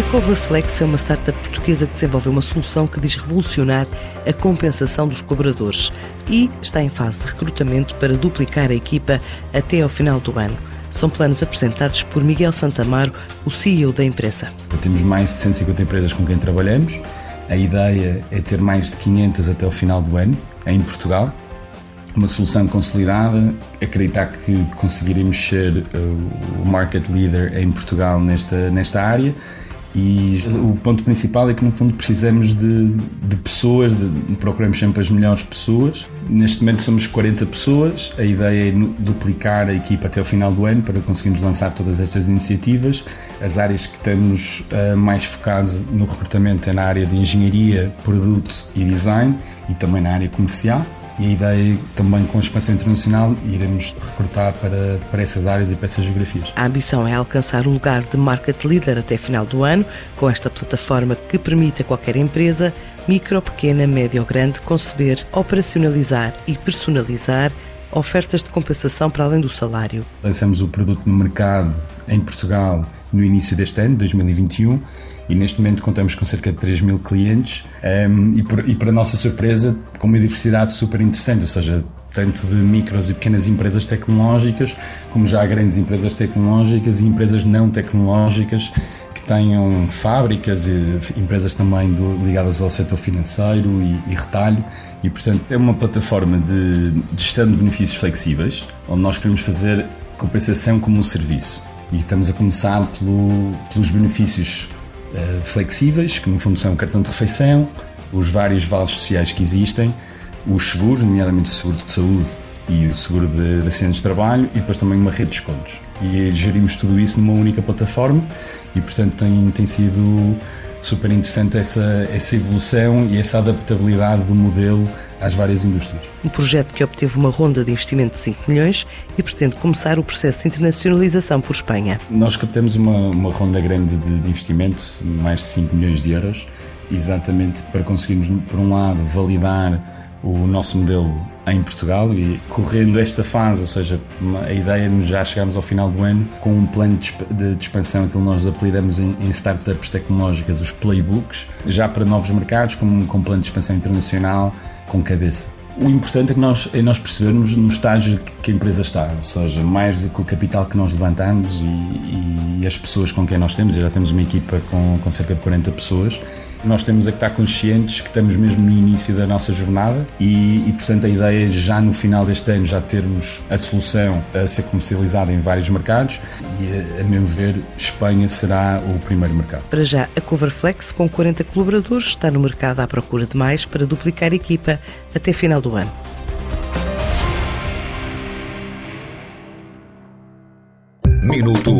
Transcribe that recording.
A Coverflex é uma startup portuguesa que desenvolveu uma solução que diz revolucionar a compensação dos colaboradores e está em fase de recrutamento para duplicar a equipa até ao final do ano. São planos apresentados por Miguel Santamaro, o CEO da empresa. Temos mais de 150 empresas com quem trabalhamos. A ideia é ter mais de 500 até ao final do ano, em Portugal. Uma solução consolidada, acreditar que conseguiremos ser o market leader em Portugal nesta, nesta área e o ponto principal é que, no fundo, precisamos de, de pessoas, de, procuramos sempre as melhores pessoas. Neste momento somos 40 pessoas, a ideia é duplicar a equipa até o final do ano para conseguirmos lançar todas estas iniciativas. As áreas que estamos uh, mais focados no recrutamento é na área de engenharia, produto e design e também na área comercial e a ideia também com a expansão internacional iremos recrutar para, para essas áreas e para essas geografias. A ambição é alcançar o lugar de market leader até final do ano, com esta plataforma que permite a qualquer empresa, micro, pequena, média ou grande, conceber, operacionalizar e personalizar ofertas de compensação para além do salário. Lançamos o produto no mercado em Portugal no início deste ano, 2021, e neste momento contamos com cerca de 3 mil clientes um, e, por, e, para nossa surpresa, com uma diversidade super interessante, ou seja, tanto de micros e pequenas empresas tecnológicas, como já grandes empresas tecnológicas e empresas não tecnológicas que tenham fábricas e empresas também do, ligadas ao setor financeiro e, e, retalho. E, portanto, é uma plataforma de, gestão de benefícios flexíveis, onde nós queremos fazer compensação como um serviço. E estamos a começar pelo, pelos benefícios uh, flexíveis, que no fundo são o cartão de refeição, os vários vales sociais que existem, os seguros, nomeadamente o seguro de saúde e o seguro de, de acidentes de trabalho, e depois também uma rede de descontos. E gerimos tudo isso numa única plataforma e, portanto, tem, tem sido super interessante essa, essa evolução e essa adaptabilidade do modelo às várias indústrias. Um projeto que obteve uma ronda de investimento de 5 milhões e pretende começar o processo de internacionalização por Espanha. Nós captamos uma, uma ronda grande de, de investimento, mais de 5 milhões de euros, exatamente para conseguirmos, por um lado, validar o nosso modelo em Portugal e correndo esta fase, ou seja, a ideia é já chegarmos ao final do ano com um plano de, expansão que nós apelidamos em, startups tecnológicas, os playbooks, já para novos mercados, com, com um plano de expansão internacional com cabeça. O importante é que nós, é nós percebermos no estágio que a empresa está, ou seja, mais do que o capital que nós levantamos e, e as pessoas com quem nós temos, e já temos uma equipa com, com cerca de 40 pessoas, nós temos é que estar conscientes que estamos mesmo no início da nossa jornada e, e, portanto, a ideia é já no final deste ano já termos a solução a ser comercializada em vários mercados e, a, a meu ver, Espanha será o primeiro mercado. Para já, a Coverflex, com 40 colaboradores, está no mercado à procura de mais para duplicar a equipa até final do ano. Minuto